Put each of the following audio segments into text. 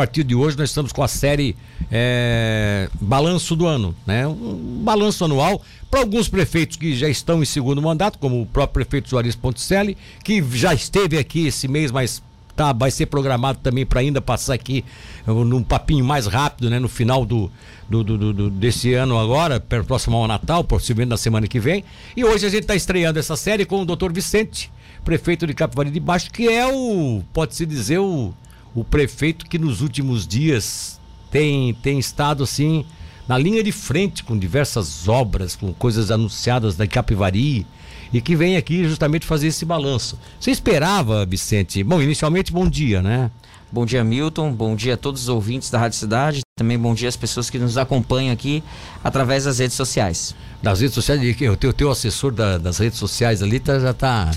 partir de hoje nós estamos com a série é, Balanço do Ano, né? Um balanço anual para alguns prefeitos que já estão em segundo mandato, como o próprio prefeito Juarez Ponticelli, que já esteve aqui esse mês, mas tá, vai ser programado também para ainda passar aqui num papinho mais rápido, né? No final do, do, do, do desse ano agora, próximo ao Natal, possivelmente na semana que vem. E hoje a gente está estreando essa série com o doutor Vicente, prefeito de Capivari de Baixo, que é o, pode-se dizer, o, o prefeito que nos últimos dias tem, tem estado assim na linha de frente com diversas obras, com coisas anunciadas da Capivari e que vem aqui justamente fazer esse balanço. Você esperava, Vicente? Bom, inicialmente, bom dia, né? Bom dia, Milton. Bom dia a todos os ouvintes da Rádio Cidade. Também bom dia às pessoas que nos acompanham aqui através das redes sociais. Das redes sociais, o teu, teu assessor da, das redes sociais ali tá, já está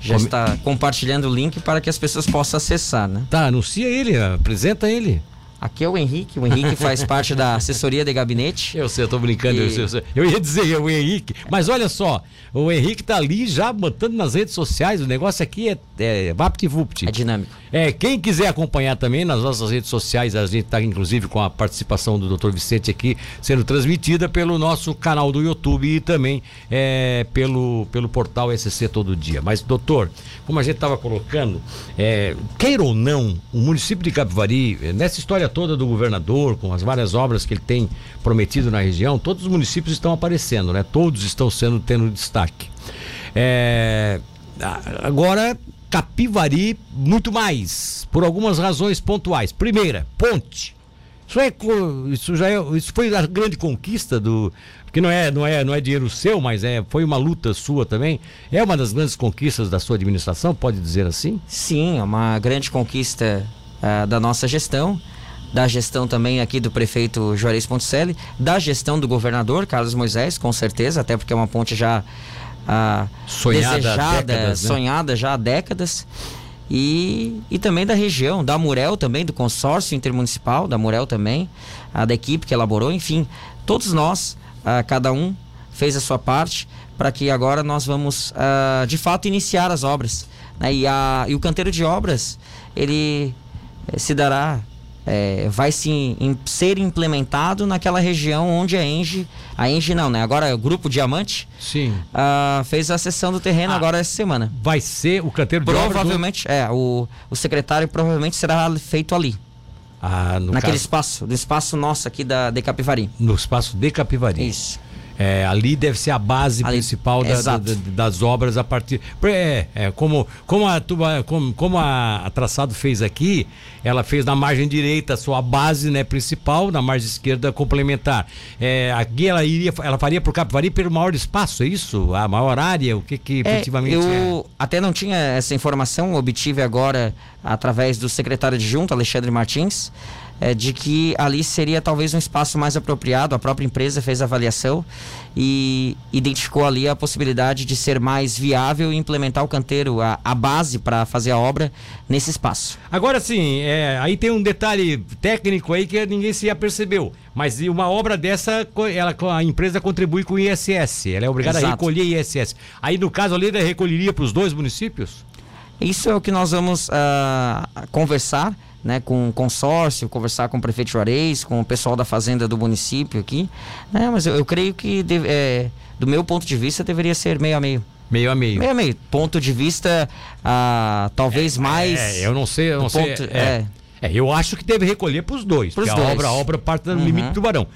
já está compartilhando o link para que as pessoas possam acessar, né? Tá, anuncia ele, apresenta ele. Aqui é o Henrique, o Henrique faz parte da assessoria de gabinete. Eu sei, eu tô brincando, e... eu, sei, eu, ia dizer é o Henrique, mas olha só, o Henrique tá ali já botando nas redes sociais, o negócio aqui é, é vapt-vupt. É dinâmico. É, quem quiser acompanhar também nas nossas redes sociais, a gente tá inclusive com a participação do Dr. Vicente aqui, sendo transmitida pelo nosso canal do YouTube e também é, pelo, pelo portal SC Todo Dia. Mas, doutor, como a gente tava colocando, é, queira ou não, o município de Capivari, nessa história história toda do governador, com as várias obras que ele tem prometido na região, todos os municípios estão aparecendo, né? Todos estão sendo tendo destaque. É, agora, Capivari, muito mais, por algumas razões pontuais. Primeira, ponte. Isso, é, isso já é, isso foi a grande conquista do, que não é, não é, não é dinheiro seu, mas é, foi uma luta sua também. É uma das grandes conquistas da sua administração, pode dizer assim? Sim, é uma grande conquista uh, da nossa gestão da gestão também aqui do prefeito Juarez Ponticelli, da gestão do governador Carlos Moisés, com certeza, até porque é uma ponte já ah, sonhada desejada, décadas, né? sonhada já há décadas. E, e também da região, da Murel também, do consórcio intermunicipal, da Murel também, a da equipe que elaborou, enfim, todos nós, ah, cada um fez a sua parte para que agora nós vamos ah, de fato iniciar as obras. Né? E, a, e o canteiro de obras, ele eh, se dará é, vai se in, ser implementado naquela região onde a Engie, a Engie não, né? Agora é o Grupo Diamante. Sim. Uh, fez a sessão do terreno ah, agora essa semana. Vai ser o canteiro de Provavelmente, do... é, o, o secretário provavelmente será feito ali. Ah, Naquele caso... espaço, no espaço nosso aqui da de Capivari. No espaço de Capivari. Isso. É, ali deve ser a base ali, principal da, da, da, das obras a partir. É, é como, como, a, como, como a, a, Traçado fez aqui, ela fez na margem direita a sua base né, principal, na margem esquerda complementar. É, aqui ela iria, ela faria para o Capivari pelo maior espaço, é isso? A maior área? O que, que é, efetivamente eu é? até não tinha essa informação, obtive agora através do secretário de junto, Alexandre Martins é, de que ali seria talvez um espaço mais apropriado. A própria empresa fez a avaliação e identificou ali a possibilidade de ser mais viável e implementar o canteiro, a, a base para fazer a obra nesse espaço. Agora sim, é, aí tem um detalhe técnico aí que ninguém se apercebeu. Mas uma obra dessa, ela, a empresa contribui com o ISS. Ela é obrigada Exato. a recolher ISS. Aí, no caso ali, ela recolheria para os dois municípios? Isso é o que nós vamos uh, conversar né, com o consórcio, conversar com o prefeito Juarez, com o pessoal da fazenda do município aqui. Né, mas eu, eu creio que, deve, é, do meu ponto de vista, deveria ser meio a meio. Meio a meio. Meio a meio. Ponto de vista, ah, talvez é, mais. É, eu não sei, eu não sei. Ponto, é. é. eu acho que deve recolher para os dois. Pros porque dois. a obra, a obra parte do uhum. limite do tubarão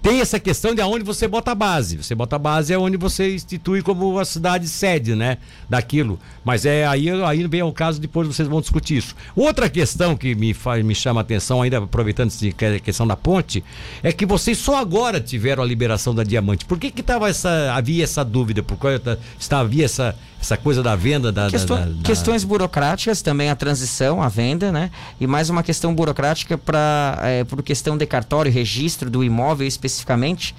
tem essa questão de aonde você bota a base. Você bota a base é onde você institui como a cidade sede, né? Daquilo. Mas é aí, aí vem o caso, depois vocês vão discutir isso. Outra questão que me, faz, me chama a atenção, ainda aproveitando a questão da ponte, é que vocês só agora tiveram a liberação da diamante. Por que que tava essa, havia essa dúvida? Por que está, havia essa, essa coisa da venda da, Questão, da, da, Questões burocráticas, também a transição, a venda, né? E mais uma questão burocrática para é, por questão de cartório, registro do imóvel especificamente.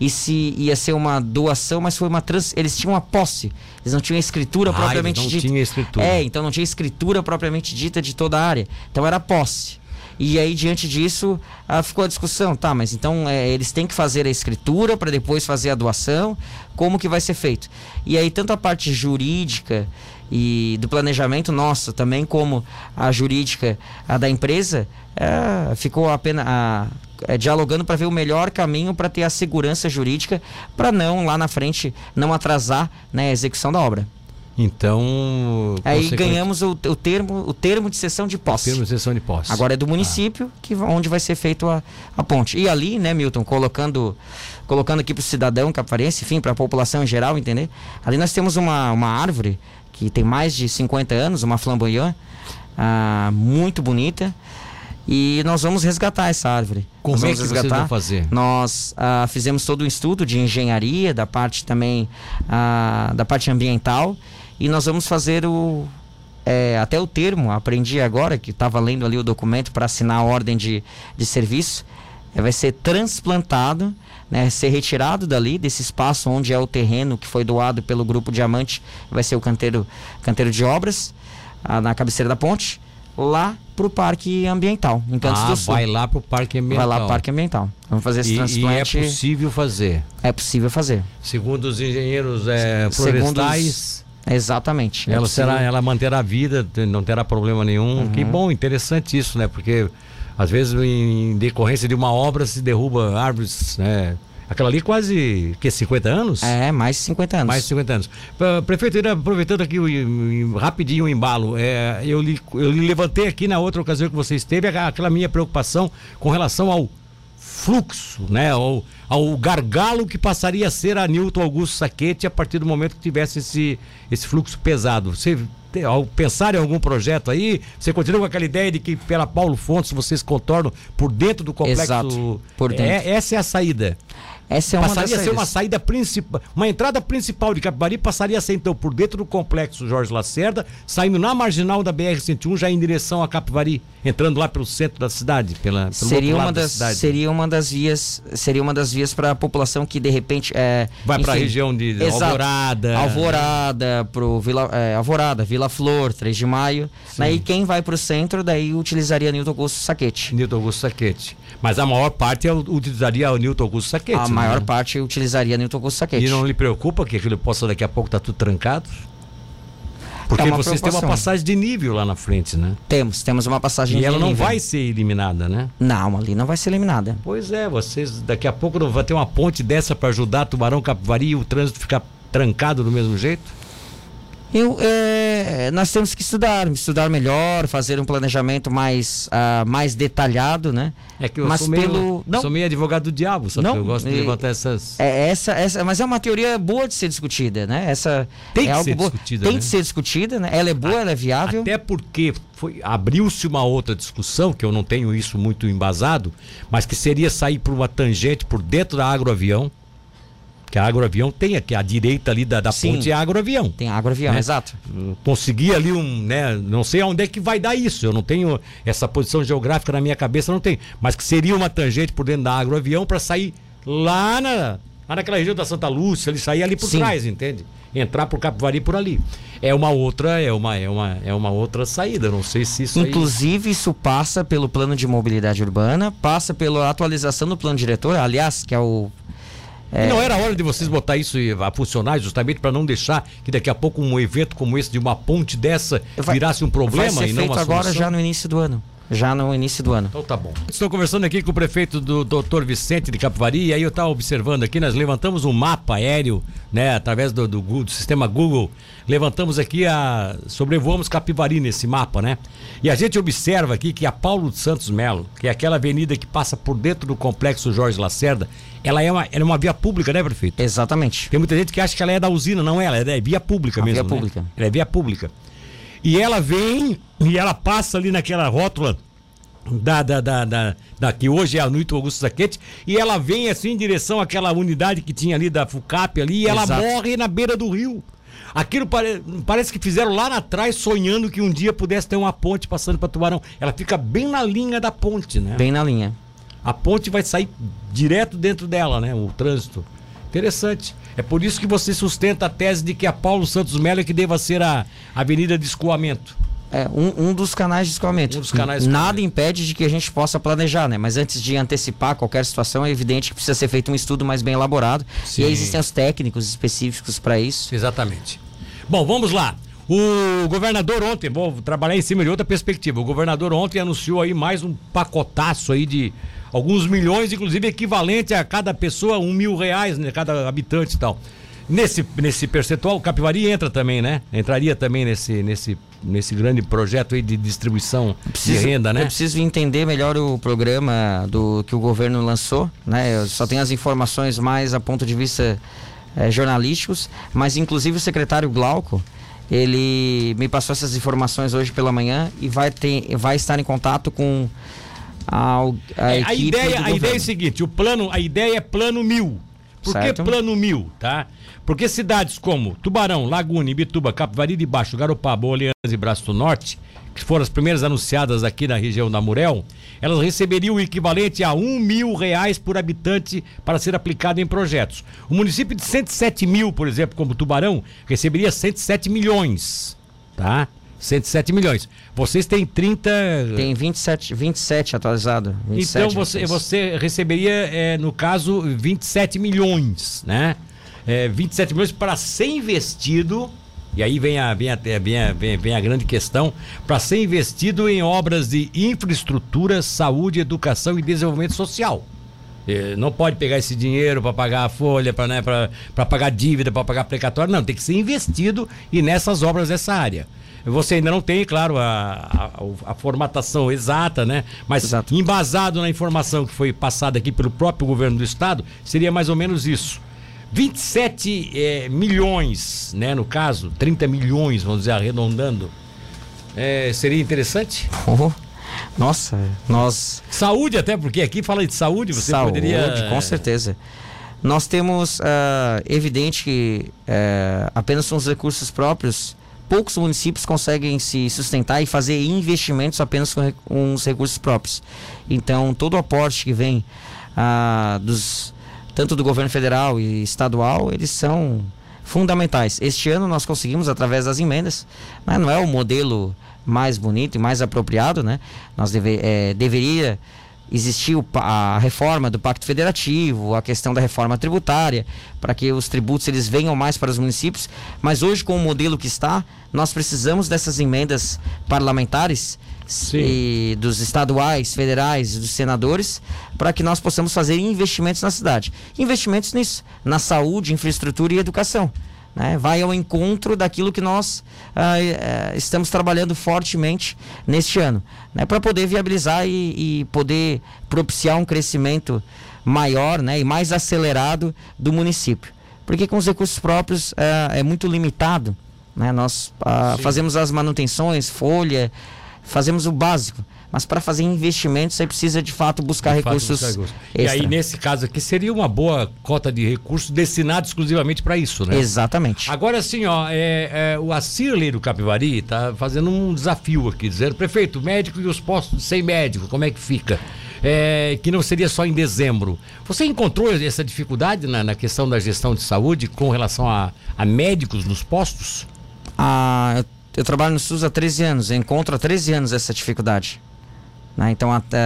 E se ia ser uma doação, mas foi uma trans... Eles tinham uma posse. Eles não tinham escritura ah, propriamente não dita. Tinha escritura. É, então não tinha escritura propriamente dita de toda a área. Então era posse. E aí, diante disso, ah, ficou a discussão, tá, mas então é, eles têm que fazer a escritura para depois fazer a doação, como que vai ser feito? E aí, tanto a parte jurídica e do planejamento nosso, também como a jurídica a da empresa, é, ficou apenas a, é, dialogando para ver o melhor caminho para ter a segurança jurídica para não lá na frente não atrasar né, a execução da obra. Então. Aí ganhamos o, o, termo, o termo de cessão de posse. O termo de cessão de posse. Agora é do município ah. que, onde vai ser feito a, a ponte. E ali, né, Milton, colocando, colocando aqui para o cidadão caparense, enfim, para a população em geral, entender? Ali nós temos uma, uma árvore que tem mais de 50 anos, uma flamboyant, ah, muito bonita. E nós vamos resgatar essa árvore. Como nós é que resgatar. vocês vão fazer? Nós ah, fizemos todo um estudo de engenharia, da parte também ah, da parte ambiental e nós vamos fazer o é, até o termo, aprendi agora que estava lendo ali o documento para assinar a ordem de, de serviço, é, vai ser transplantado, né, ser retirado dali desse espaço onde é o terreno que foi doado pelo grupo Diamante, vai ser o canteiro, canteiro de obras a, na cabeceira da ponte, lá para o Parque Ambiental, em Cantos ah, do Sul. vai lá para o Parque Ambiental. Vai lá para o Parque Ambiental. Vamos fazer esse e, transplante. E é possível fazer? É possível fazer. Segundo os engenheiros é, florestais... Exatamente. Ela, será, ela manterá a vida, não terá problema nenhum. Uhum. Que bom, interessante isso, né? Porque às vezes em decorrência de uma obra se derruba árvores, né? Aquela ali quase, que 50 anos? É, mais de 50 anos. Mais de 50 anos. Prefeito, aproveitando aqui rapidinho o embalo, é, eu, lhe, eu lhe levantei aqui na outra ocasião que você esteve aquela minha preocupação com relação ao fluxo, né? Ao, ao gargalo que passaria a ser a Newton Augusto Saquete a partir do momento que tivesse esse, esse fluxo pesado. Você ao pensar em algum projeto aí, você continua com aquela ideia de que pela Paulo Fontes vocês contornam por dentro do complexo. Exato, por dentro. É, essa é a saída. Essa é uma passaria a ser uma saída principal, uma entrada principal de Capivari passaria a ser então por dentro do complexo Jorge Lacerda, saindo na marginal da BR 101 já em direção a Capivari, entrando lá pelo centro da cidade, pela seria uma das da seria uma das vias, seria uma das vias para a população que de repente é, vai para a região de exato, Alvorada, Alvorada, pro Vila é, Alvorada, Vila Flor, 3 de Maio. Daí quem vai para o centro daí utilizaria Newton Augusto Saquete. Newton Augusto Saquete. Mas a maior parte utilizaria o Newton Augusto Saquete. A né? maior parte utilizaria Newton Augusto Saquete. E não lhe preocupa que aquilo possa daqui a pouco estar tá tudo trancado? Porque é vocês têm uma passagem de nível lá na frente, né? Temos, temos uma passagem e de nível. E ela não vai ser eliminada, né? Não, ali não vai ser eliminada. Pois é, vocês daqui a pouco não vai ter uma ponte dessa para ajudar Tubarão Capivari e o trânsito ficar trancado do mesmo jeito? Eu, é, nós temos que estudar, estudar melhor, fazer um planejamento mais, uh, mais detalhado, né? É que eu mas sou, meio, pelo... não, sou meio advogado do diabo, sabe? Não, eu gosto de levantar essas. É, essa, essa, mas é uma teoria boa de ser discutida, né? Essa tem é que ser discutida. Tem né? que ser discutida, né? Ela é boa, a, ela é viável. Até porque abriu-se uma outra discussão, que eu não tenho isso muito embasado, mas que seria sair por uma tangente por dentro da agroavião que a agroavião tem aqui, a direita ali da, da ponte é agroavião. Tem agroavião, né? exato. Conseguir ali um, né, não sei aonde é que vai dar isso, eu não tenho essa posição geográfica na minha cabeça, não tenho, mas que seria uma tangente por dentro da agroavião para sair lá na lá naquela região da Santa Lúcia, ele sair ali por Sim. trás, entende? Entrar por Capivari por ali. É uma outra, é uma, é uma, é uma outra saída. Não sei se isso. Inclusive, aí... isso passa pelo plano de mobilidade urbana, passa pela atualização do plano diretor, aliás, que é o é... não era hora de vocês botar isso a funcionar justamente para não deixar que daqui a pouco um evento como esse de uma ponte dessa virasse um problema vai ser e não feito uma agora já no início do ano já no início do ano. Então tá bom. Estou conversando aqui com o prefeito do Dr. Vicente de Capivari, e aí eu estava observando aqui, nós levantamos um mapa aéreo, né, através do, do, do, sistema Google, levantamos aqui a. sobrevoamos Capivari nesse mapa, né? E a gente observa aqui que a Paulo de Santos Melo, que é aquela avenida que passa por dentro do complexo Jorge Lacerda, ela é uma, ela é uma via pública, né, prefeito? Exatamente. Tem muita gente que acha que ela é da usina, não é, ela é via pública a mesmo. Via né? pública. Ela é via pública. E ela vem e ela passa ali naquela rótula da, da, da, da, da que hoje é a Nuito Augusto Saquete, e ela vem assim em direção àquela unidade que tinha ali da FUCAP ali, e ela Exato. morre na beira do rio. Aquilo pare, parece que fizeram lá atrás, sonhando que um dia pudesse ter uma ponte passando para Tubarão. Ela fica bem na linha da ponte, né? Bem na linha. A ponte vai sair direto dentro dela, né? O trânsito. Interessante. É por isso que você sustenta a tese de que a Paulo Santos Melo é que deva ser a avenida de escoamento. É, um, um dos canais de escoamento. Um dos canais de Nada impede de que a gente possa planejar, né? Mas antes de antecipar qualquer situação, é evidente que precisa ser feito um estudo mais bem elaborado. Sim. E aí existem os técnicos específicos para isso. Exatamente. Bom, vamos lá. O governador ontem, vou trabalhar em cima de outra perspectiva. O governador ontem anunciou aí mais um pacotaço aí de alguns milhões, inclusive equivalente a cada pessoa um mil reais, né? Cada habitante e tal. Nesse, nesse percentual, o Capivari entra também, né? Entraria também nesse, nesse, nesse grande projeto aí de distribuição preciso, de renda, né? Eu preciso entender melhor o programa do que o governo lançou, né? Eu só tenho as informações mais a ponto de vista é, jornalísticos, mas inclusive o secretário Glauco, ele me passou essas informações hoje pela manhã e vai, ter, vai estar em contato com a, a, é, a ideia, a ideia é a seguinte, o plano, a ideia é plano mil. Por certo. que plano mil, tá? Porque cidades como Tubarão, Laguna, Ibituba, Capivari de Baixo, Garopaba, Oleanas e Braço do Norte, que foram as primeiras anunciadas aqui na região da Murel, elas receberiam o equivalente a um mil reais por habitante para ser aplicado em projetos. O município de 107 mil, por exemplo, como Tubarão, receberia 107 milhões, tá? 107 milhões. Vocês têm 30. Tem 27, 27 atualizado. 27, então você, você receberia, é, no caso, 27 milhões, né? é, 27 milhões para ser investido. E aí vem a, vem a, vem a, vem, vem a grande questão: para ser investido em obras de infraestrutura, saúde, educação e desenvolvimento social. É, não pode pegar esse dinheiro para pagar a folha, para né, pagar dívida, para pagar precatório. Não, tem que ser investido e nessas obras dessa área. Você ainda não tem, claro, a, a, a formatação exata, né? Mas Exato. embasado na informação que foi passada aqui pelo próprio governo do estado, seria mais ou menos isso. 27 é, milhões, né? No caso, 30 milhões, vamos dizer, arredondando. É, seria interessante? Oh, nossa, nós. Saúde, até porque aqui fala de saúde, você saúde, poderia. Com certeza. Nós temos uh, evidente que uh, apenas com os recursos próprios, poucos municípios conseguem se sustentar e fazer investimentos apenas com, os recursos próprios. Então, todo o aporte que vem uh, dos tanto do governo federal e estadual, eles são fundamentais. Este ano nós conseguimos, através das emendas, mas não é o modelo mais bonito e mais apropriado, né? Nós deve, é, deveria existir a reforma do Pacto Federativo, a questão da reforma tributária, para que os tributos eles venham mais para os municípios, mas hoje com o modelo que está, nós precisamos dessas emendas parlamentares e dos estaduais, federais, dos senadores, para que nós possamos fazer investimentos na cidade. Investimentos nisso, na saúde, infraestrutura e educação. Né? Vai ao encontro daquilo que nós ah, eh, estamos trabalhando fortemente neste ano, né? para poder viabilizar e, e, poder propiciar um crescimento maior né? e mais acelerado do município. Porque com os recursos próprios é muito limitado. Né? Nós ah, fazemos as manutenções, folha, fazemos o básico. Mas para fazer investimentos, você precisa de fato buscar de recursos. Fato, buscar e aí, nesse caso aqui, seria uma boa cota de recursos destinada exclusivamente para isso, né? Exatamente. Agora, assim, ó, é, é, o Acirley do Capivari está fazendo um desafio aqui, dizendo, prefeito, médico e os postos sem médico, como é que fica? É, que não seria só em dezembro. Você encontrou essa dificuldade na, na questão da gestão de saúde com relação a, a médicos nos postos? Ah, eu trabalho no SUS há 13 anos, eu encontro há 13 anos essa dificuldade. Né? Então até.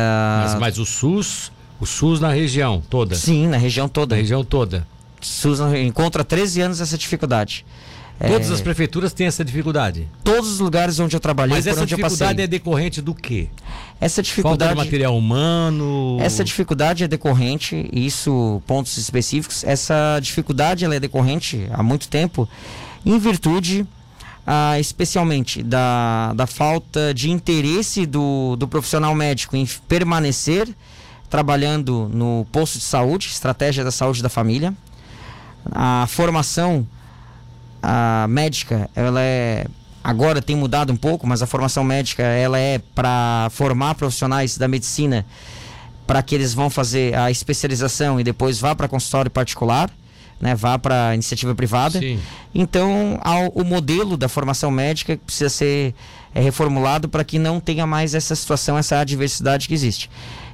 Mas, mas, o SUS, o SUS na região toda? Sim, na região toda. Na região toda. SUS encontra há 13 anos essa dificuldade. Todas é... as prefeituras têm essa dificuldade? Todos os lugares onde eu trabalhei, Mas essa dificuldade é decorrente do quê? Essa dificuldade. Falta de material humano. Essa dificuldade é decorrente, isso pontos específicos. Essa dificuldade ela é decorrente há muito tempo, em virtude ah, especialmente da, da falta de interesse do, do profissional médico em permanecer trabalhando no posto de saúde, estratégia da saúde da família. A formação a médica, ela é agora tem mudado um pouco, mas a formação médica ela é para formar profissionais da medicina para que eles vão fazer a especialização e depois vá para consultório particular né, vá para iniciativa privada. Sim. Então, ao, o modelo da formação médica precisa ser é, reformulado para que não tenha mais essa situação, essa adversidade que existe.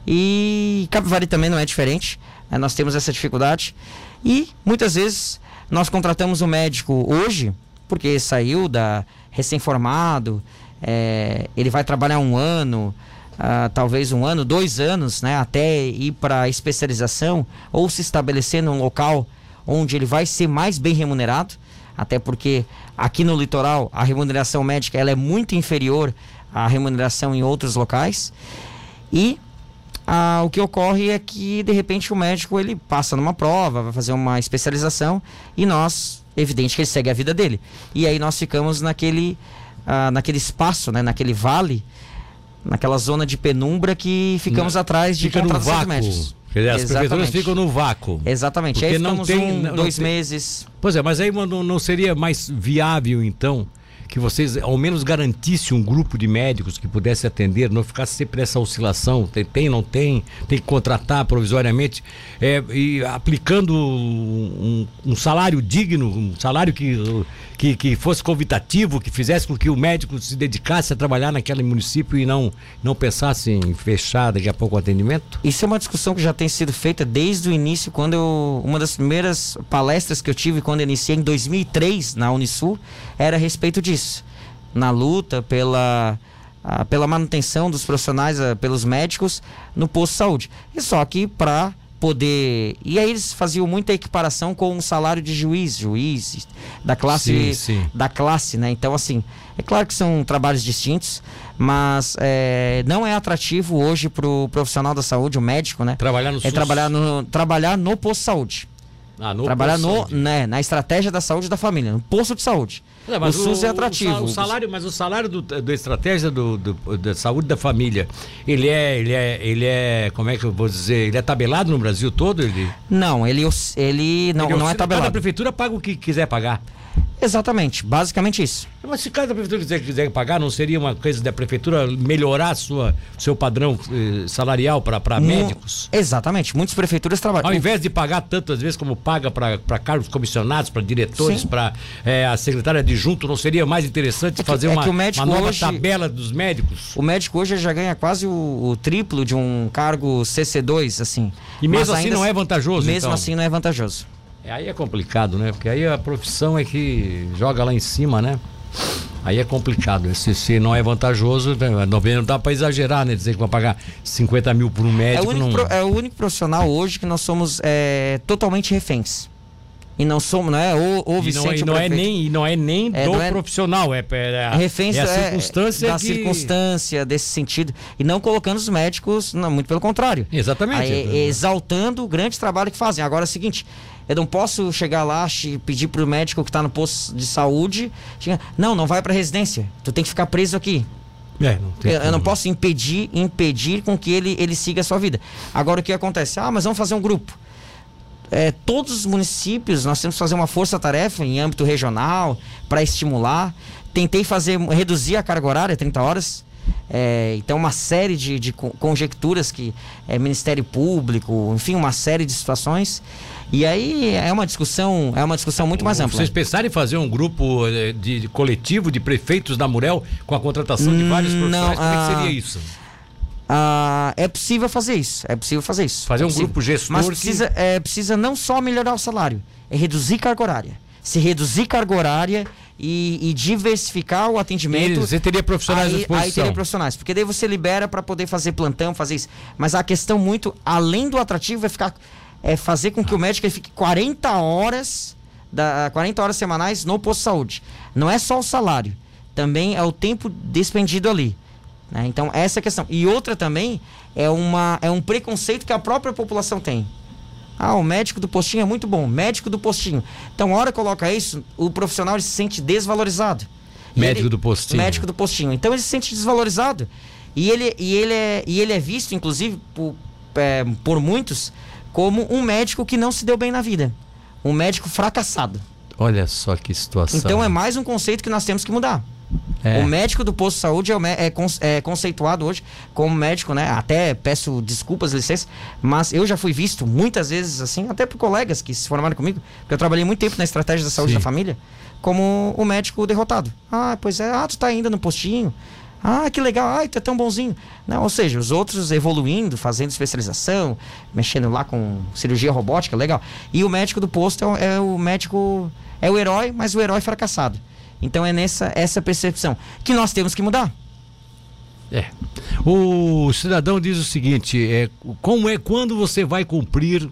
E Capivari também não é diferente. Né, nós temos essa dificuldade. E muitas vezes nós contratamos o um médico hoje, porque saiu da recém-formado, é, ele vai trabalhar um ano. Uh, talvez um ano, dois anos, né, até ir para especialização ou se estabelecer num local onde ele vai ser mais bem remunerado. até porque aqui no litoral a remuneração médica ela é muito inferior à remuneração em outros locais. E ah, o que ocorre é que de repente o médico ele passa numa prova, vai fazer uma especialização e nós, evidente que ele segue a vida dele. E aí nós ficamos naquele, ah, naquele espaço, né, naquele vale, naquela zona de penumbra que ficamos atrás de Fica médicos. Dizer, as prefeituras ficam no vácuo. Exatamente. Porque aí não tem, um, dois tem... meses. Pois é, mas aí não, não seria mais viável então que vocês ao menos garantissem um grupo de médicos que pudesse atender, não ficasse sempre essa oscilação, tem, tem não tem, tem que contratar provisoriamente, é, e aplicando um, um, salário digno, um salário que, que, que fosse convidativo, que fizesse com que o médico se dedicasse a trabalhar naquele município e não, não pensasse em fechar daqui a pouco o atendimento? Isso é uma discussão que já tem sido feita desde o início, quando eu, uma das primeiras palestras que eu tive quando eu iniciei em 2003 na Unisul, era a respeito disso. Na luta pela, a, pela manutenção dos profissionais, a, pelos médicos no posto de saúde. E só que para poder. E aí eles faziam muita equiparação com o salário de juiz, juiz da classe. Sim, sim. Da classe, né? Então, assim, é claro que são trabalhos distintos, mas é, não é atrativo hoje para o profissional da saúde, o médico, né? Trabalhar no É trabalhar no, trabalhar no posto de saúde. Ah, no trabalhar no, né, na estratégia da saúde da família, no posto de saúde. É, o SUS é atrativo. O, salário, mas o salário do, do estratégia do, do, da saúde da família, ele é, ele é, ele é, como é que eu vou dizer, ele é tabelado no Brasil todo? Ele... Não, ele, ele não, ele, não é tabelado. Cada prefeitura paga o que quiser pagar. Exatamente, basicamente isso. Mas se cada prefeitura quiser, quiser pagar, não seria uma coisa da prefeitura melhorar sua, seu padrão eh, salarial para médicos? Exatamente, muitas prefeituras trabalham. Ao invés de pagar tantas vezes como paga para cargos comissionados, para diretores, para eh, a secretária adjunto, não seria mais interessante é que, fazer é uma, uma, nova hoje, tabela dos médicos? O médico hoje já ganha quase o, o triplo de um cargo CC2, assim. E mesmo assim não é vantajoso? Mesmo então. assim não é vantajoso. É, aí é complicado, né? Porque aí a profissão é que joga lá em cima, né? Aí é complicado. Se, se não é vantajoso, né? não dá para exagerar, né? Dizer que vai pagar 50 mil por um médico. É o único, não... pro, é o único profissional hoje que nós somos é, totalmente reféns. E não somos, não é o, o Vicente e não, é, e não é nem E não é nem é, do é, profissional, é, é, a, reféns, é a é, circunstância. da que... circunstância, desse sentido. E não colocando os médicos, não, muito pelo contrário. Exatamente. Aí, exaltando o grande trabalho que fazem. Agora é o seguinte, eu não posso chegar lá e pedir pro médico que está no posto de saúde. Chegar, não, não vai para residência. Tu tem que ficar preso aqui. É, não eu, eu, não posso impedir, impedir com que ele, ele siga a sua vida. Agora o que acontece? Ah, mas vamos fazer um grupo. É, todos os municípios nós temos que fazer uma força-tarefa em âmbito regional para estimular. Tentei fazer reduzir a carga horária 30 horas. É, então, uma série de, de conjecturas que é, Ministério Público, enfim, uma série de situações. E aí é uma discussão, é uma discussão muito mais ampla. Vocês pensaram em fazer um grupo eh, de, de coletivo de prefeitos da Murel com a contratação de vários profissionais? Não, Como é que seria ah, isso? Ah, é possível fazer isso. É possível fazer isso. Fazer é um grupo gestor. Mas precisa, que... é, precisa não só melhorar o salário, é reduzir carga horária. Se reduzir carga horária e, e diversificar o atendimento. você teria profissionais aí, à disposição. Aí teria profissionais. Porque daí você libera para poder fazer plantão, fazer isso. Mas a questão muito, além do atrativo, é ficar é fazer com que o médico fique 40 horas, da, 40 horas semanais no posto de saúde. Não é só o salário, também é o tempo despendido ali. Né? Então, essa é a questão. E outra também é, uma, é um preconceito que a própria população tem. Ah, o médico do postinho é muito bom, médico do postinho. Então, a hora que coloca isso, o profissional se sente desvalorizado. Médico ele, do postinho. Médico do postinho. Então, ele se sente desvalorizado. E ele, e ele, é, e ele é visto, inclusive, por, é, por muitos como um médico que não se deu bem na vida. Um médico fracassado. Olha só que situação. Então é mais um conceito que nós temos que mudar. É. O médico do posto de saúde é, é, é, conceituado hoje como médico, né? Até peço desculpas, licença, mas eu já fui visto muitas vezes assim, até por colegas que se formaram comigo, porque eu trabalhei muito tempo na estratégia da saúde Sim. da família, como o médico derrotado. Ah, pois é, ah, tu tá ainda no postinho. Ah, que legal, ai, tu é tão bonzinho. Não, ou seja, os outros evoluindo, fazendo especialização, mexendo lá com cirurgia robótica, legal. E o médico do posto é, é o médico, é o herói, mas o herói fracassado. Então é nessa essa percepção que nós temos que mudar. É. O cidadão diz o seguinte: é, como é quando você vai cumprir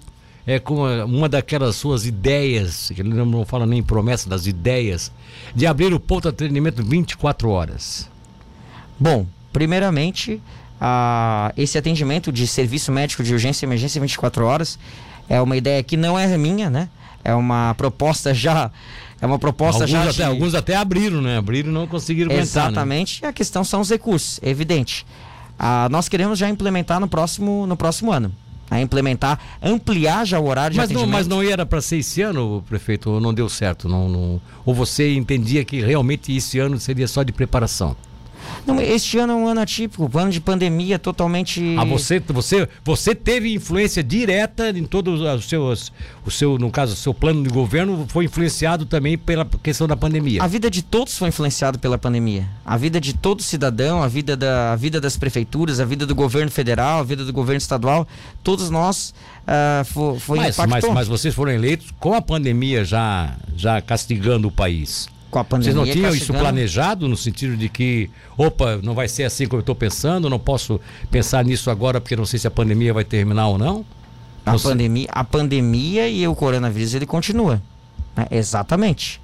é, com uma daquelas suas ideias, que ele não fala nem promessa das ideias, de abrir o ponto de atendimento 24 horas? Bom, primeiramente, a, esse atendimento de serviço médico de urgência e emergência 24 horas é uma ideia que não é minha, né? É uma proposta já. É uma proposta alguns já. Até, de... Alguns até abriram, né? Abriram e não conseguiram Exatamente. Entrar, né? A questão são os recursos, é evidente. Ah, nós queremos já implementar no próximo, no próximo ano a implementar, ampliar já o horário mas de não, atendimento. Mas não era para ser esse ano, prefeito, ou não deu certo? Não, não, ou você entendia que realmente esse ano seria só de preparação? Não, este ano é um ano atípico, um ano de pandemia totalmente. Ah, você, você, você teve influência direta em todos os seus, o seu, no caso, o seu plano de governo foi influenciado também pela questão da pandemia. A vida de todos foi influenciada pela pandemia. A vida de todo cidadão, a vida, da, a vida das prefeituras, a vida do governo federal, a vida do governo estadual, todos nós uh, foi, foi mas, mas, mas vocês foram eleitos com a pandemia já, já castigando o país com a pandemia. Vocês não tinham isso planejado no sentido de que, opa, não vai ser assim como eu estou pensando, não posso pensar nisso agora porque não sei se a pandemia vai terminar ou não? A, pandemia, a pandemia e o coronavírus ele continua. Né? Exatamente.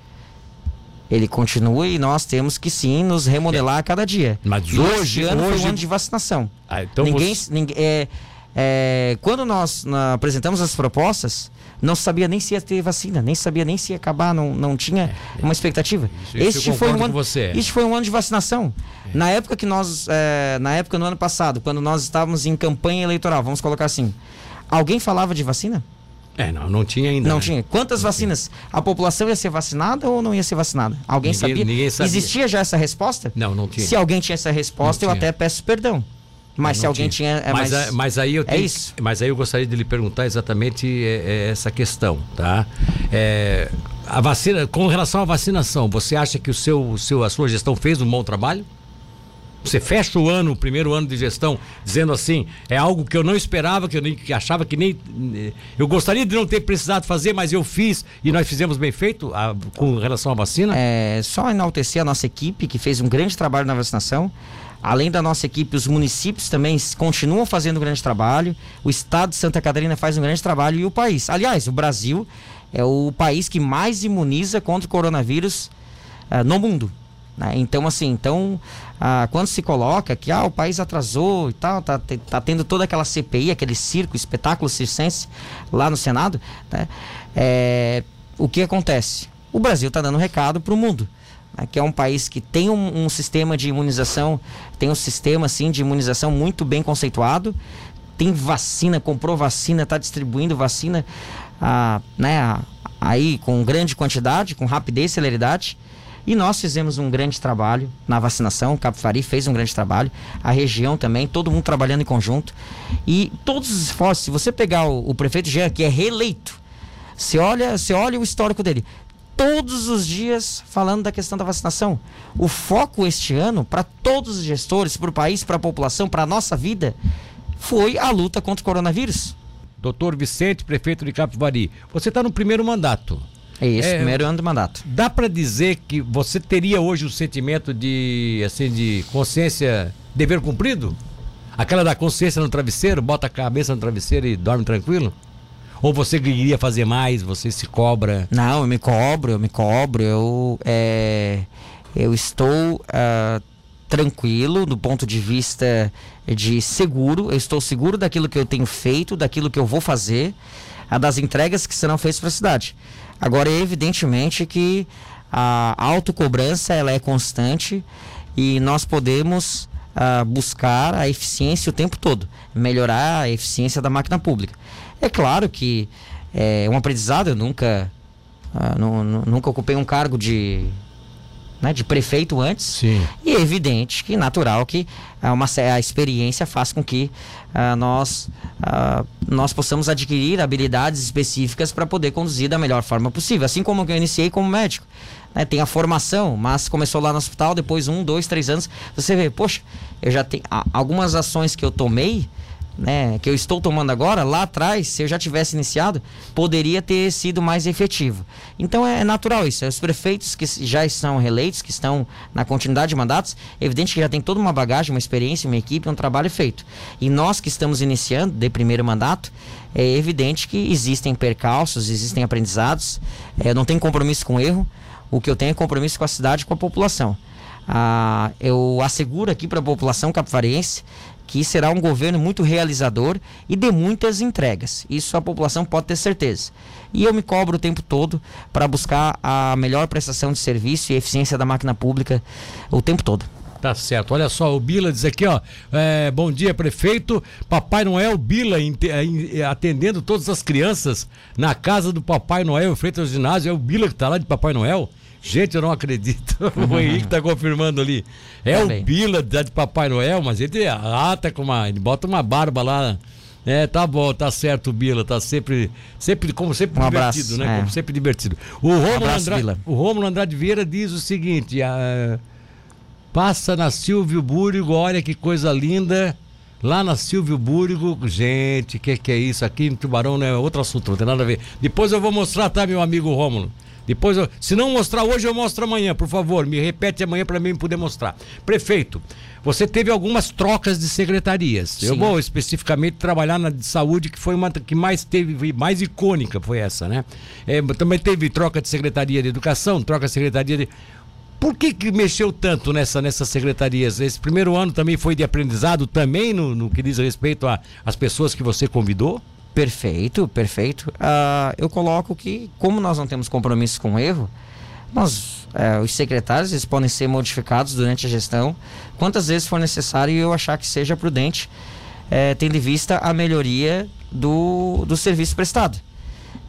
Ele continua e nós temos que sim nos remodelar a cada dia. Mas e hoje, ano hoje... foi um ano de vacinação. Ah, então ninguém, você... ninguém é, é, quando nós na, apresentamos as propostas, não sabia nem se ia ter vacina, nem sabia nem se ia acabar, não, não tinha é, uma expectativa. Isso, este foi um ano, você. Este foi um ano de vacinação. É. Na época que nós, é, na época no ano passado, quando nós estávamos em campanha eleitoral, vamos colocar assim, alguém falava de vacina? É, não, não tinha ainda. Não né? tinha. Quantas não vacinas? Tinha. A população ia ser vacinada ou não ia ser vacinada? Alguém ninguém, sabia? Ninguém sabia? Existia já essa resposta? Não, não tinha. Se alguém tinha essa resposta, eu até peço perdão. Mas se alguém tinha. tinha é mas, mais... mas aí eu tenho, é isso. Mas aí eu gostaria de lhe perguntar exatamente é, é, essa questão, tá? É, a vacina, com relação à vacinação, você acha que o seu, o seu, a sua gestão fez um bom trabalho? Você fecha o ano, o primeiro ano de gestão, dizendo assim, é algo que eu não esperava, que eu nem, que achava que nem. Eu gostaria de não ter precisado fazer, mas eu fiz e nós fizemos bem feito a, com relação à vacina? É, só enaltecer a nossa equipe, que fez um grande trabalho na vacinação. Além da nossa equipe, os municípios também continuam fazendo um grande trabalho. O estado de Santa Catarina faz um grande trabalho e o país. Aliás, o Brasil é o país que mais imuniza contra o coronavírus uh, no mundo. Né? Então, assim, então, uh, quando se coloca que ah, o país atrasou e tal, tá, tá tendo toda aquela CPI, aquele circo, espetáculo circense lá no Senado, né? é, o que acontece? O Brasil está dando um recado para o mundo que é um país que tem um, um, sistema de imunização, tem um sistema assim de imunização muito bem conceituado, tem vacina, comprou vacina, está distribuindo vacina, ah, né, aí com grande quantidade, com rapidez e celeridade. E nós fizemos um grande trabalho na vacinação, o Capifari fez um grande trabalho, a região também, todo mundo trabalhando em conjunto. E todos os esforços, se você pegar o, o prefeito Jean, que é reeleito, você olha, você olha o histórico dele todos os dias falando da questão da vacinação. O foco este ano, para todos os gestores, para o país, para a população, para a nossa vida, foi a luta contra o coronavírus. Doutor Vicente, prefeito de Capivari, você está no primeiro mandato. É isso, é, primeiro ano de mandato. Dá para dizer que você teria hoje o sentimento de, assim, de consciência, dever cumprido? Aquela da consciência no travesseiro, bota a cabeça no travesseiro e dorme tranquilo? Ou você queria fazer mais, você se cobra? Não, eu me cobro, eu me cobro, eu, é, eu estou uh, tranquilo do ponto de vista de seguro, eu estou seguro daquilo que eu tenho feito, daquilo que eu vou fazer, a das entregas que serão feitas para a cidade. Agora, evidentemente que a autocobrança ela é constante e nós podemos uh, buscar a eficiência o tempo todo, melhorar a eficiência da máquina pública. É claro que é um aprendizado, eu nunca, uh, nunca ocupei um cargo de, né, de prefeito antes. Sim. E é evidente que, natural, que uh, uma, a experiência faz com que uh, nós, uh, nós possamos adquirir habilidades específicas para poder conduzir da melhor forma possível. Assim como eu iniciei como médico. Né, tem a formação, mas começou lá no hospital, depois um, dois, três anos. Você vê, poxa, eu já tenho algumas ações que eu tomei né, que eu estou tomando agora, lá atrás, se eu já tivesse iniciado, poderia ter sido mais efetivo. Então é natural isso. Os prefeitos que já estão reeleitos, que estão na continuidade de mandatos, é evidente que já tem toda uma bagagem, uma experiência, uma equipe, um trabalho feito. E nós que estamos iniciando de primeiro mandato, é evidente que existem percalços, existem aprendizados. É, não tenho compromisso com erro. O que eu tenho é compromisso com a cidade, com a população. Ah, eu asseguro aqui para a população capivariense que será um governo muito realizador e de muitas entregas. Isso a população pode ter certeza. E eu me cobro o tempo todo para buscar a melhor prestação de serviço e eficiência da máquina pública o tempo todo. Tá certo. Olha só, o Bila diz aqui, ó. É, bom dia, prefeito. Papai Noel Bila é, atendendo todas as crianças na casa do Papai Noel, frente ao ginásio. É o Bila que tá lá de Papai Noel. Gente, eu não acredito. o Henrique tá confirmando ali. É o Bila de Papai Noel, mas ele ata com uma. Ele bota uma barba lá. É, tá bom, tá certo, Bila, tá sempre, sempre como sempre um divertido, abraço, né? É. Como sempre divertido. O Romulo, um Andrade, o Romulo Andrade Vieira diz o seguinte: a, passa na Silvio Búrigo, olha que coisa linda. Lá na Silvio Búrigo, gente, que que é isso aqui em Tubarão, né? Outro assunto, não tem nada a ver. Depois eu vou mostrar, tá, meu amigo Rômulo? Depois, eu, se não mostrar hoje, eu mostro amanhã, por favor. Me repete amanhã para mim poder mostrar. Prefeito, você teve algumas trocas de secretarias. Sim. Eu vou especificamente trabalhar na de saúde, que foi uma que mais teve, mais icônica foi essa, né? É, também teve troca de secretaria de educação, troca de secretaria de. Por que, que mexeu tanto nessa, nessas secretarias? Esse primeiro ano também foi de aprendizado, também no, no que diz respeito às pessoas que você convidou? Perfeito, perfeito. Uh, eu coloco que, como nós não temos compromisso com erro, nós, uh, os secretários eles podem ser modificados durante a gestão quantas vezes for necessário e eu achar que seja prudente, uh, tendo em vista a melhoria do, do serviço prestado.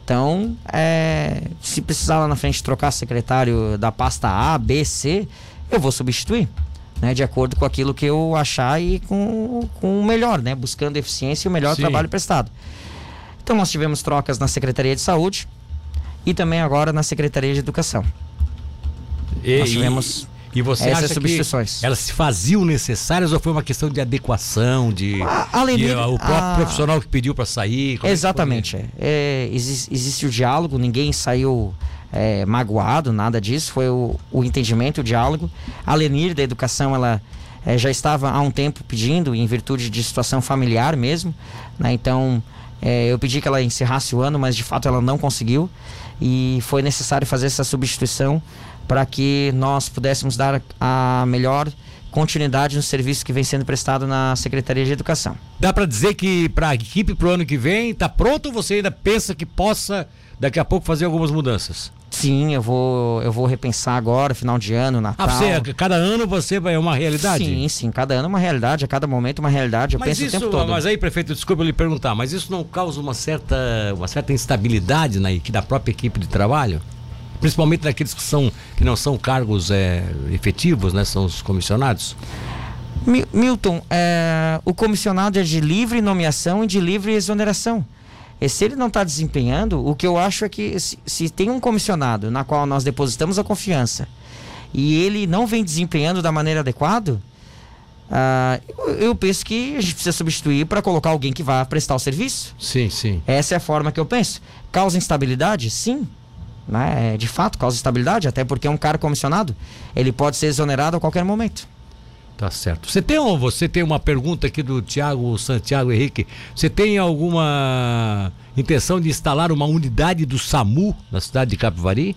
Então, é, se precisar lá na frente trocar secretário da pasta A, B, C, eu vou substituir. Né, de acordo com aquilo que eu achar e com, com o melhor, né, buscando eficiência e o melhor Sim. trabalho prestado. Então nós tivemos trocas na Secretaria de Saúde e também agora na Secretaria de Educação. E, nós tivemos e, e você essas substituições. elas se faziam necessárias ou foi uma questão de adequação, de, a, além de, o próprio a... profissional que pediu para sair? É Exatamente. É, existe, existe o diálogo, ninguém saiu é, magoado, nada disso. Foi o, o entendimento, o diálogo. A Lenir da Educação, ela é, já estava há um tempo pedindo, em virtude de situação familiar mesmo. Né? Então é, eu pedi que ela encerrasse o ano, mas de fato ela não conseguiu. E foi necessário fazer essa substituição para que nós pudéssemos dar a melhor continuidade no serviço que vem sendo prestado na Secretaria de Educação. Dá para dizer que para a equipe para o ano que vem está pronto ou você ainda pensa que possa daqui a pouco fazer algumas mudanças? Sim, eu vou, eu vou repensar agora, final de ano, Natal. Ah, você, cada ano você vai é uma realidade? Sim, sim, cada ano é uma realidade, a cada momento uma realidade, eu mas penso isso, o tempo todo. Mas aí, prefeito, desculpa eu lhe perguntar, mas isso não causa uma certa, uma certa instabilidade na, da própria equipe de trabalho? Principalmente naqueles que, são, que não são cargos é, efetivos, né? São os comissionados? Milton, é, o comissionado é de livre nomeação e de livre exoneração. E se ele não está desempenhando, o que eu acho é que se, se, tem um comissionado na qual nós depositamos a confiança e ele não vem desempenhando da maneira adequada, uh, eu, eu, penso que a gente precisa substituir para colocar alguém que vá prestar o serviço. Sim, sim. Essa é a forma que eu penso. Causa instabilidade? Sim. Né? De fato, causa instabilidade, até porque é um cara comissionado. Ele pode ser exonerado a qualquer momento. Tá certo. Você tem, você tem uma pergunta aqui do Tiago Santiago Henrique. Você tem alguma intenção de instalar uma unidade do SAMU na cidade de Capivari?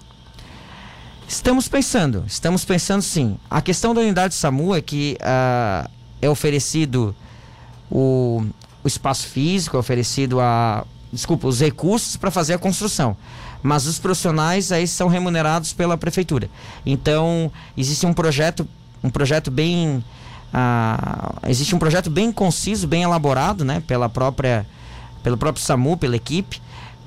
Estamos pensando, estamos pensando sim. A questão da unidade SAMU é que uh, é oferecido o, o espaço físico, é oferecido a, desculpa, os recursos para fazer a construção. Mas os profissionais aí são remunerados pela prefeitura. Então, existe um projeto um projeto bem ah, existe um projeto bem conciso, bem elaborado, né, pela própria pelo próprio SAMU, pela equipe,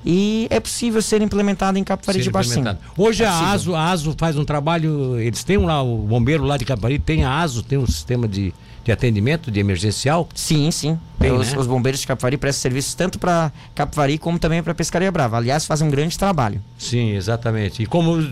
e é possível ser implementado em Capivari de Baixo. Hoje é a ASO, a ASO faz um trabalho, eles têm lá o bombeiro lá de Capivari, tem a ASO, tem um sistema de, de atendimento de emergencial? Sim, sim. Tem os, né? os, bombeiros de Capivari prestam serviços tanto para Capivari como também para Pescaria Brava. Aliás, fazem um grande trabalho. Sim, exatamente. E como,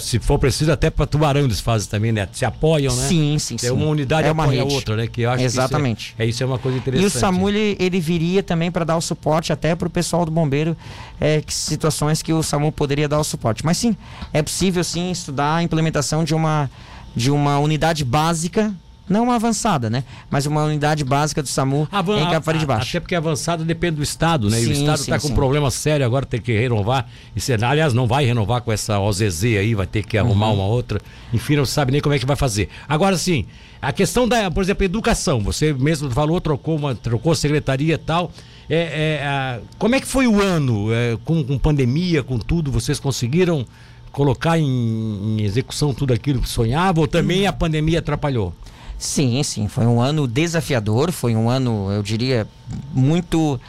se for preciso, até para Tubarão eles fazem também, né? Se apoiam, né? Sim, sim, sim. É uma unidade é uma apoia a outra, né? Que eu acho exatamente. Que isso é, é, isso é uma coisa interessante. E o SAMU, ele, ele viria também para dar o suporte até para o pessoal do bombeiro, é, que, situações que o SAMU poderia dar o suporte. Mas sim, é possível sim estudar a implementação de uma, de uma unidade básica não uma avançada, né? Mas uma unidade básica do SAMU Avan em Capivari de Baixo. Até porque a avançada depende do Estado, né? Sim, e o Estado está com um problema sério agora, tem que renovar. E aliás, não vai renovar com essa OZZ aí, vai ter que arrumar uhum. uma outra. Enfim, não sabe nem como é que vai fazer. Agora sim, a questão da, por exemplo, educação. Você mesmo falou, trocou uma, trocou secretaria e tal. É, é, a, como é que foi o ano? É, com, com pandemia, com tudo, vocês conseguiram colocar em, em, execução tudo aquilo que sonhavam ou também a pandemia atrapalhou? Sim, sim, foi um ano desafiador, foi um ano, eu diria, muito,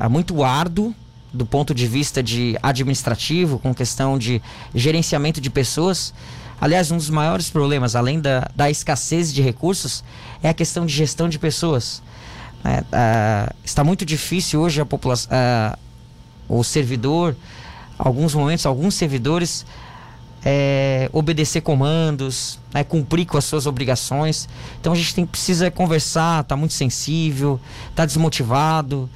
ah, muito árduo do ponto de vista de administrativo, com questão de gerenciamento de pessoas. Aliás, um dos maiores problemas, além da, da escassez de recursos, é a questão de gestão de pessoas. É, uh, está muito difícil hoje a população, uh, o servidor, alguns momentos, alguns servidores é, obedecer comandos, é, cumprir com as suas obrigações. Então a gente tem, precisa conversar, tá muito sensível, tá desmotivado.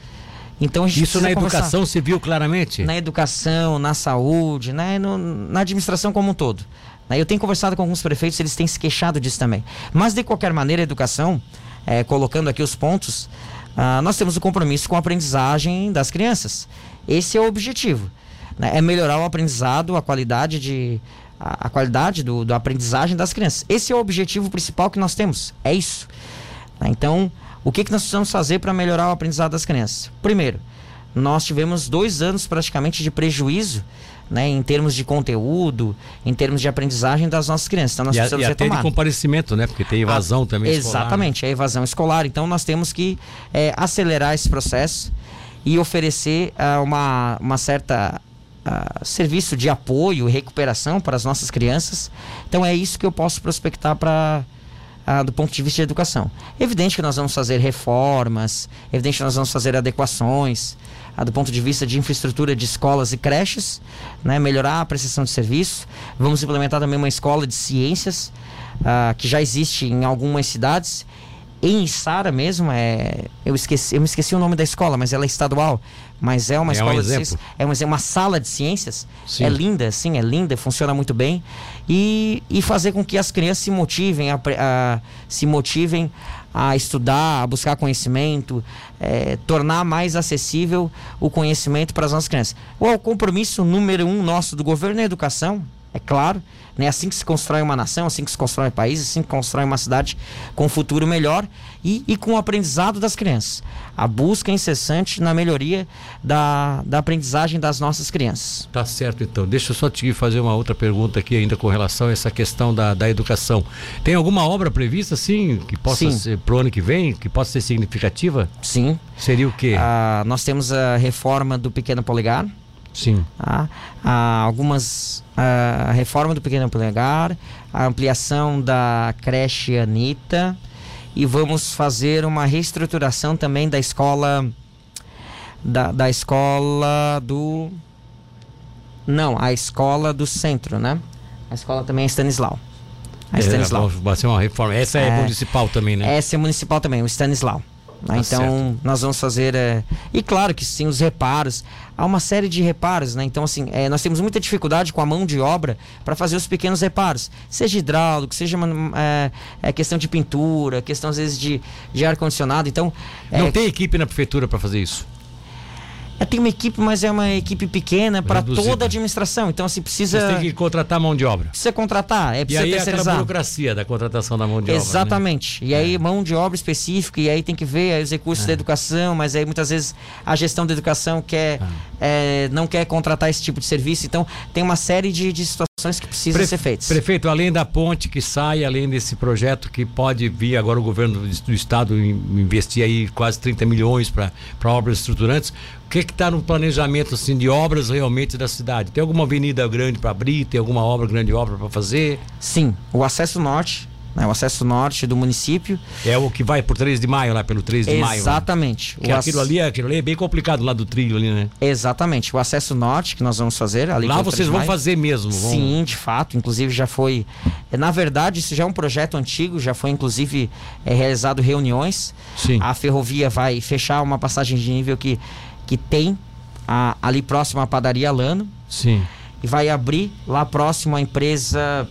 Então Isso na educação se viu claramente? Na educação, na saúde, né, no, na administração como um todo. Né, eu tenho conversado com alguns prefeitos, eles têm se queixado disso também. Mas de qualquer maneira, a educação, é, colocando aqui os pontos, ah, nós temos o compromisso com a aprendizagem das crianças. Esse é o objetivo né, é melhorar o aprendizado, a qualidade de a, a qualidade do, do aprendizagem das crianças. Esse é o objetivo principal que nós temos. É isso. Né, então, o que, que nós precisamos fazer para melhorar o aprendizado das crianças? Primeiro, nós tivemos dois anos praticamente de prejuízo né, em termos de conteúdo, em termos de aprendizagem das nossas crianças. Então nós e precisamos e retomar. de comparecimento, né? Porque tem evasão ah, também Exatamente, escolar, né? a evasão escolar. Então nós temos que é, acelerar esse processo e oferecer uh, uma, uma certa serviço de apoio e recuperação para as nossas crianças. Então é isso que eu posso prospectar para uh, do ponto de vista de educação. Evidente que nós vamos fazer reformas, evidente que nós vamos fazer adequações uh, do ponto de vista de infraestrutura de escolas e creches, né, melhorar a prestação de serviço. Vamos implementar também uma escola de ciências que já existe em algumas cidades em Sara mesmo, é, eu, esqueci, eu me esqueci o nome da escola, mas ela é estadual. Mas é uma é escola um de ciências. É uma, uma sala de ciências. Sim. É linda, sim, é linda, funciona muito bem. E, e fazer com que as crianças se motivem a, a se motivem a estudar, a buscar conhecimento, é, tornar mais acessível o conhecimento para as nossas crianças. O compromisso número um nosso do governo é a educação, é claro. Né? Assim que se constrói uma nação, assim que se constrói um país, assim que se constrói uma cidade com um futuro melhor e, e com o aprendizado das crianças. A busca incessante na melhoria da, da aprendizagem das nossas crianças. Tá certo, então. Deixa eu só te fazer uma outra pergunta aqui ainda com relação a essa questão da, da educação. Tem alguma obra prevista, sim, que possa sim. ser pro ano que vem, que possa ser significativa? Sim. Seria o quê? Ah, nós temos a reforma do Pequeno Polegar Sim. Tá? Ah, algumas. A reforma do pequeno polegar, a ampliação da creche Anitta e vamos fazer uma reestruturação também da escola. Da, da escola do. Não, a escola do centro, né? A escola também é Stanislau. A Stanislau. É, vai ser uma reforma. Essa é, é municipal também, né? Essa é municipal também, o Stanislau. Tá então, certo. nós vamos fazer. É... E claro que sim, os reparos. Há uma série de reparos, né? Então, assim, é, nós temos muita dificuldade com a mão de obra para fazer os pequenos reparos. Seja hidráulico, seja é, é, questão de pintura, questão às vezes de, de ar-condicionado. Então. Não tem equipe na prefeitura para fazer isso? É, tem uma equipe, mas é uma equipe pequena para toda a administração. Então, assim, precisa. Você tem que contratar mão de obra. Precisa contratar, é precisa e aí terceirizar. É a burocracia da contratação da mão de Exatamente. obra. Exatamente. Né? E aí, é. mão de obra específica, e aí tem que ver os recursos é. da educação, mas aí muitas vezes a gestão da educação quer, é. não quer contratar esse tipo de serviço. Então, tem uma série de, de situações que precisam Pre ser feitas. Prefeito, além da ponte que sai, além desse projeto que pode vir agora o governo do, do estado investir aí quase 30 milhões para obras estruturantes, que está no planejamento assim, de obras realmente da cidade? Tem alguma avenida grande para abrir? Tem alguma obra, grande obra para fazer? Sim, o acesso norte né, o acesso norte do município. É o que vai por 3 de maio, lá pelo 3 de Exatamente. maio. né? Exatamente. Que aquilo, ali, é- aquilo ali é bem complicado lá do trilho ali, né? Exatamente. O acesso norte que nós vamos fazer ali lá vocês 3 de vão maio. fazer mesmo. vão- Sim, de fato. Inclusive já foi. Na verdade, isso já é um projeto antigo, já foi inclusive eh, realizado reuniões. Sim. A ferrovia vai fechar uma passagem de nível que, que tem a- ali próximo à padaria Lano Sim. e vai abrir lá próximo à empresa.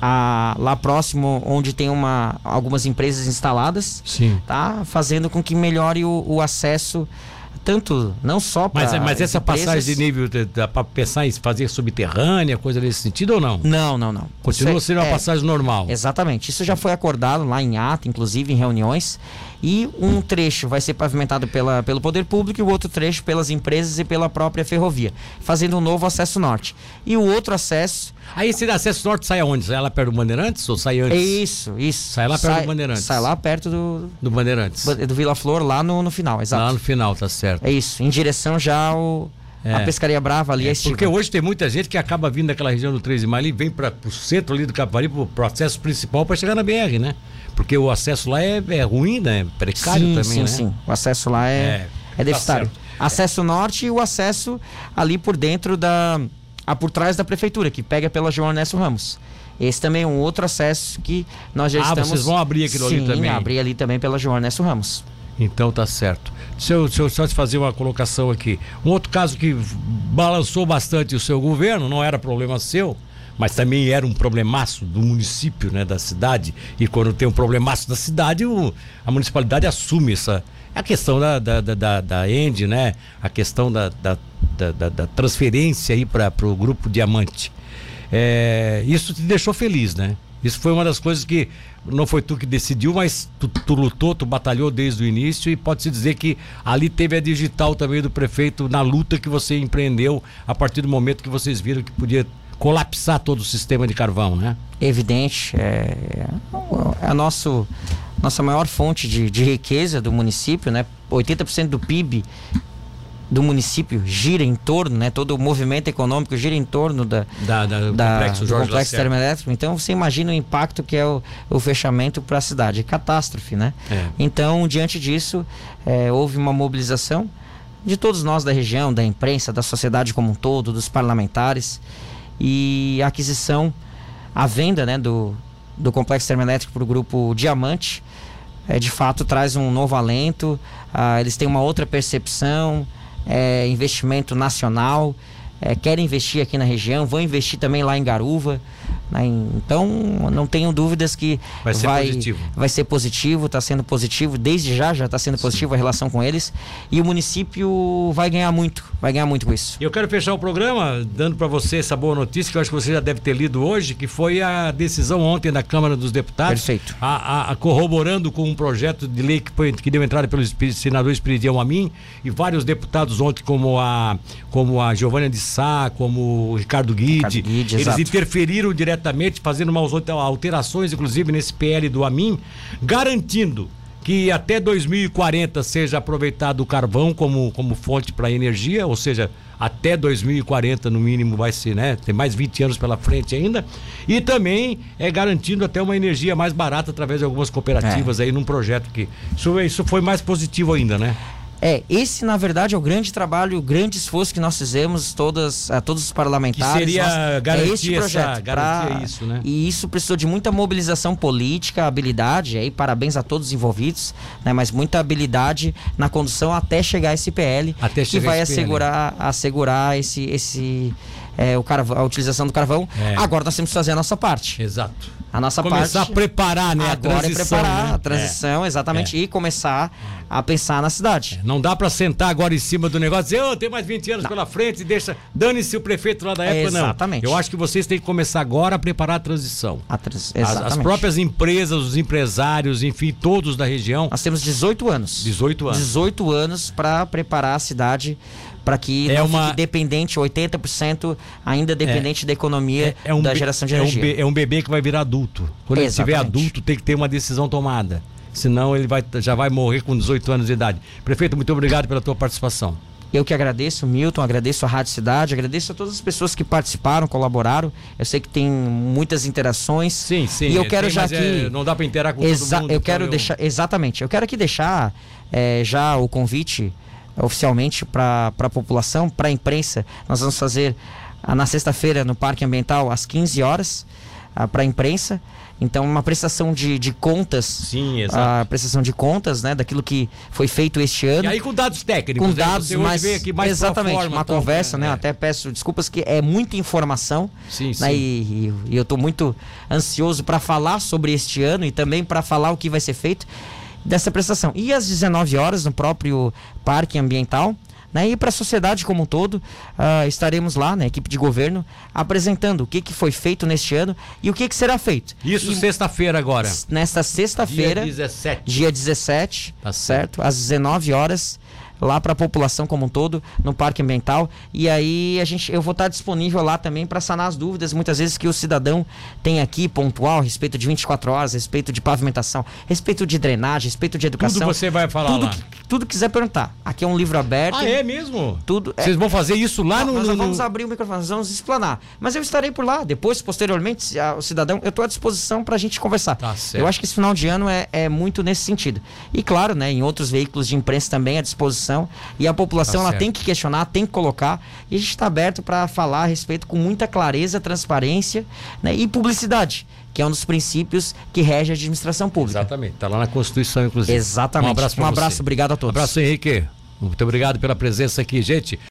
A- lá próximo onde tem uma, algumas empresas instaladas, Sim. tá? Fazendo com que melhore o, o acesso, tanto não só para. Mas, mas essa empresas- passagem de nível, dá- pra pensar em fazer subterrânea, coisa nesse sentido ou não? Não, não, não. Continua é- sendo uma é, passagem normal. Exatamente. Isso já foi acordado lá em ata, inclusive em reuniões. E um trecho vai ser pavimentado pela, pelo poder público e o outro trecho pelas empresas e pela própria ferrovia, fazendo um novo acesso norte. E o outro acesso. Aí esse acesso norte sai aonde? Sai lá perto do Bandeirantes ou sai É antes isso, isso. Sai lá perto do Bandeirantes. Sai lá perto do, do Bandeirantes? do Vila Flor, lá no, no final, exato. Lá no final, tá certo. É isso, em direção já ao. É. A pescaria brava ali, a estiva. Porque hoje tem muita gente que acaba vindo daquela região do 3 de maio e vem para o centro ali do Capivari, pro processo principal para chegar na BR, né? Porque o acesso lá é, é ruim, né? Precário sim, também, sim, né? sim. O acesso lá é, É, é, tá deficitário. certo. acesso norte e o acesso ali por dentro da. A por trás da prefeitura, que pega pela João Ernesto Ramos. Esse também é um outro acesso que nós já Ah, estamos. vocês vão abrir aquilo ali Sim, também? abrir ali também pela João Ernesto Ramos. Então tá certo. Deixa eu, deixa eu só te fazer uma colocação aqui. Um outro caso que balançou bastante o seu governo, não era problema seu, mas também era um problemaço do município, né, da cidade. E quando tem um problemaço da cidade, o- a municipalidade assume essa. A questão da, da, da, da, da End, né? A questão da, da, da, da- da transferência aí para o grupo Diamante. É, isso te deixou feliz, né? Isso foi uma das coisas que não foi tu que decidiu, mas tu, tu lutou, tu batalhou desde o início e pode-se dizer que ali teve a digital também do prefeito na luta que você empreendeu a partir do momento que vocês viram que podia colapsar todo o sistema de carvão, né? Evidente, é, é a nosso, nossa maior fonte de, de riqueza do município, né? 80% do PIB do município gira em torno, né? Todo o movimento econômico gira em torno da, Da, da, do da- complexo do complexo termoelétrico. Então você imagina o impacto que é o, o fechamento para a cidade. Catástrofe, né? É. Então, diante disso, eh, houve uma mobilização de todos nós da região, da imprensa, da sociedade como um todo, dos parlamentares e a aquisição, a venda né, do, do complexo termoelétrico para o grupo Diamante, eh, de fato traz um novo alento, ah, eles têm uma outra percepção, é, investimento nacional, é, querem investir aqui na região, vão investir também lá em Garuva. Né, então, não tenho dúvidas que Vai ser positivo. vai ser positivo, está sendo positivo, desde já já está sendo positivo a relação com eles. E o município vai ganhar muito, vai ganhar muito com isso. E eu quero fechar o programa dando para você essa boa notícia que eu acho que você já deve ter lido hoje, que foi a decisão ontem da Câmara dos Deputados. Perfeito. A, a- a corroborando com um projeto de lei que, foi, que deu entrada pelo senador Espiridião Amin e vários deputados ontem, como a, como a Giovânia de Sá, como o Ricardo Guide. Ricardo Guide, eles exato. interferiram diretamente, fazendo umas alterações, inclusive nesse PL do Amin, garantindo que até 2040 seja aproveitado o carvão como, como fonte para energia, ou seja, até 2040 no mínimo vai ser, né? Tem mais 20 anos pela frente ainda. E também é garantindo até uma energia mais barata através de algumas cooperativas aí num projeto que isso, isso foi mais positivo ainda, né? É, esse na verdade é o grande trabalho, o grande esforço que nós fizemos, todas, a todos os parlamentares. Que seria nós- garantir é este essa- projeto. garantir pra- isso, né? E isso precisou de muita mobilização política, habilidade, aí parabéns a todos os envolvidos, né, mas muita habilidade na condução até chegar esse PL, Até que vai assegurar, assegurar esse, esse é, o carvão, a utilização do carvão. É. Agora nós temos que fazer a nossa parte. Exato. A nossa Começar parte a preparar, né? agora a transição. é preparar né? a transição, exatamente, e começar a pensar na cidade. É. Não dá pra sentar agora em cima do negócio e dizer, ô, tem mais 20 anos pela frente e deixa. Dane-se o prefeito lá da época, não. Exatamente. Eu acho que vocês têm que começar agora a preparar a transição. A trans- As, exatamente. as próprias empresas, os empresários, enfim, todos da região. Nós temos 18 anos. 18 anos. 18 anos para preparar a cidade para que É não uma- fique dependente, 80% ainda dependente da economia É um da geração de é um energia. be- é um bebê que vai virar adulto. Quando ele estiver Exatamente. adulto, tem que ter uma decisão tomada. Senão ele vai, já vai morrer com 18 anos de idade. Prefeito, muito obrigado pela tua participação. Eu que agradeço, Milton, agradeço a Rádio Cidade, agradeço a todas as pessoas que participaram, colaboraram. Eu sei que tem muitas interações. Sim, sim. E eu quero tem, já aqui. é, não dá para interar com todo mundo. eu quero então deixar. Exatamente. Eu quero aqui deixar é, já o convite oficialmente para a população, para a imprensa. Nós vamos fazer ah, na sexta-feira no Parque Ambiental às 15 horas para a imprensa. Então, uma prestação de, de contas. Sim, exato. A prestação de contas, né, daquilo que foi feito este ano. E aí com dados técnicos. com né? dados mais, veio aqui mais exatamente, forma, uma então, conversa, né? é. Até peço desculpas que é muita informação, Sim, né? sim. E- e eu estou muito ansioso para falar sobre este ano e também para falar o que vai ser feito dessa prestação. E às 19 horas no próprio Parque Ambiental, né? E para a sociedade como um todo, ah, estaremos lá, na equipe de governo, apresentando o que, que foi feito neste ano e o que, que será feito. Isso sexta-feira agora. nesta Dia sexta-feira, 17. dia 17, Tá certo. certo? Às 19 horas, lá para a população como um todo, no Parque Ambiental. E aí a gente, eu vou estar disponível lá também para sanar as dúvidas, muitas vezes que o cidadão tem aqui pontual, a respeito de 24 horas, a respeito de pavimentação, a respeito de drenagem, a respeito de educação. Tudo você vai falar tudo lá. que, tudo quiser perguntar. Aqui é um livro aberto. Ah, é mesmo? Tudo é- Vocês vão fazer isso lá no. nós no- não vamos abrir o microfone, nós vamos explanar. Mas eu estarei por lá, depois, posteriormente, a- o cidadão, eu estou à disposição para a gente conversar. Tá certo. Eu acho que esse final de ano é, é muito nesse sentido. E claro, né, em outros veículos de imprensa também à disposição. E a população Tá ela tem que questionar, tem que colocar. E a gente está aberto para falar a respeito com muita clareza, transparência né, e publicidade, que é um dos princípios que rege a administração pública. Exatamente. Tá lá na Constituição, inclusive. Exatamente. Um abraço um você. abraço, obrigado a todos. Um abraço, Henrique. Muito obrigado pela presença aqui, gente.